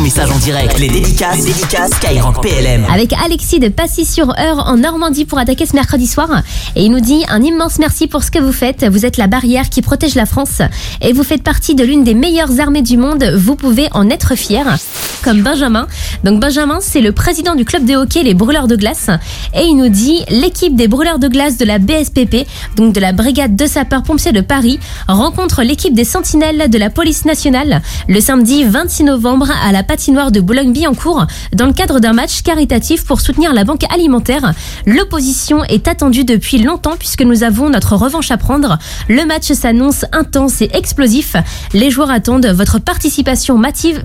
message en direct. Les dédicaces, les dédicaces PLM. Avec Alexis de Passy-sur-Eure en Normandie pour attaquer ce mercredi soir. Et il nous dit un immense merci pour ce que vous faites. Vous êtes la barrière qui protège la France. Et vous faites partie de l'une des meilleures armées du monde. Vous pouvez en être fier. Comme Benjamin. Donc Benjamin, c'est le président du club de hockey Les Brûleurs de Glace. Et il nous dit l'équipe des Brûleurs de Glace de la BSPP, donc de la Brigade de sapeurs-pompiers de Paris, rencontre l'équipe des Sentinelles de la Police nationale le samedi 26 novembre à la patinoire de Boulogne-Billancourt dans le cadre d'un match caritatif pour soutenir la banque alimentaire. L'opposition est attendue depuis longtemps puisque nous avons notre revanche à prendre. Le match s'annonce intense et explosif. Les joueurs attendent votre participation massive,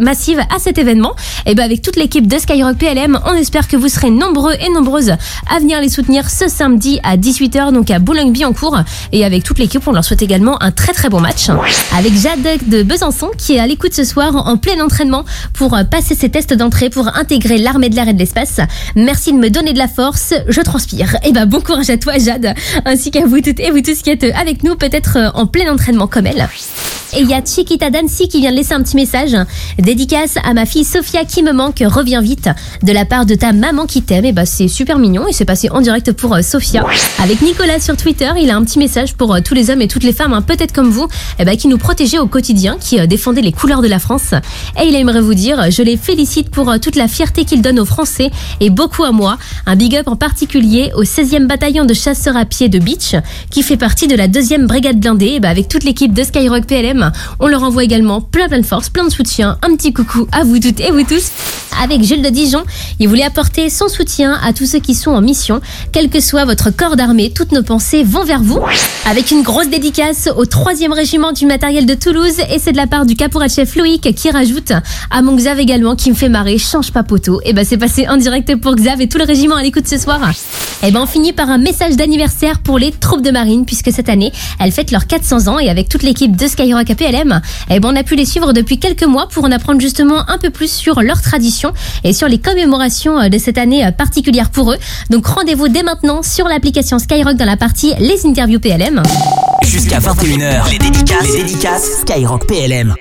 à cet événement. Et ben avec toute l'équipe de Skyrock PLM, on espère que vous serez nombreux et nombreuses à venir les soutenir ce samedi à 18h donc à Boulogne-Billancourt et avec toute l'équipe, on leur souhaite également un très très bon match. Avec Jade de Besançon qui est à l'écoute ce soir en plein entraînement pour euh, passer ses tests d'entrée pour intégrer l'armée de l'air et de l'espace. Merci de me donner de la force, je transpire. Et ben bon courage à toi Jade, ainsi qu'à vous toutes et vous tous qui êtes avec nous peut-être euh, en plein entraînement comme elle. Et il y a Chiquita Dancy qui vient de laisser un petit message. Dédicace à ma fille Sophia qui me manque, reviens vite. De la part de ta maman qui t'aime. Et bah c'est super mignon et c'est passé en direct pour euh, Sophia. Avec Nicolas sur Twitter, il a un petit message pour euh, tous les hommes et toutes les femmes, hein, peut-être comme vous, eh bah, qui nous protégeaient au quotidien, qui euh, défendaient les couleurs de la France. Et il aimerait vous dire, je les félicite pour toute la fierté qu'ils donnent aux Français et beaucoup à moi. Un big up en particulier au 16e bataillon de chasseurs à pied de Beach, qui fait partie de la deuxième brigade blindée. Et bah, avec toute l'équipe de Skyrock PLM, on leur envoie également plein plein de force, plein de soutien. Un petit coucou à vous toutes et vous tous. Avec Jules de Dijon, il voulait apporter son soutien à tous ceux qui sont en mission, quel que soit votre corps d'armée. Toutes nos pensées vont vers vous. Avec une grosse dédicace au 3e régiment du matériel de Toulouse et c'est de la part du caporal chef Loïc qui rajoute à mon Xav également qui me fait marrer, change pas poteau. Et ben c'est passé en direct pour Xav et tout le régiment à l'écoute ce soir. Et ben on finit par un message d'anniversaire pour les troupes de marine puisque cette année elles fêtent leurs 400 ans et avec toute l'équipe de Skyrock APLM, et ben on a pu les suivre depuis quelques mois pour en apprendre justement un peu plus sur leurs traditions et sur les commémorations euh, de cette année euh, particulière pour eux. Donc rendez-vous dès maintenant sur l'application Skyrock dans la partie les interviews PLM. Jusqu'à 21h, les dédicaces, les dédicaces Skyrock PLM.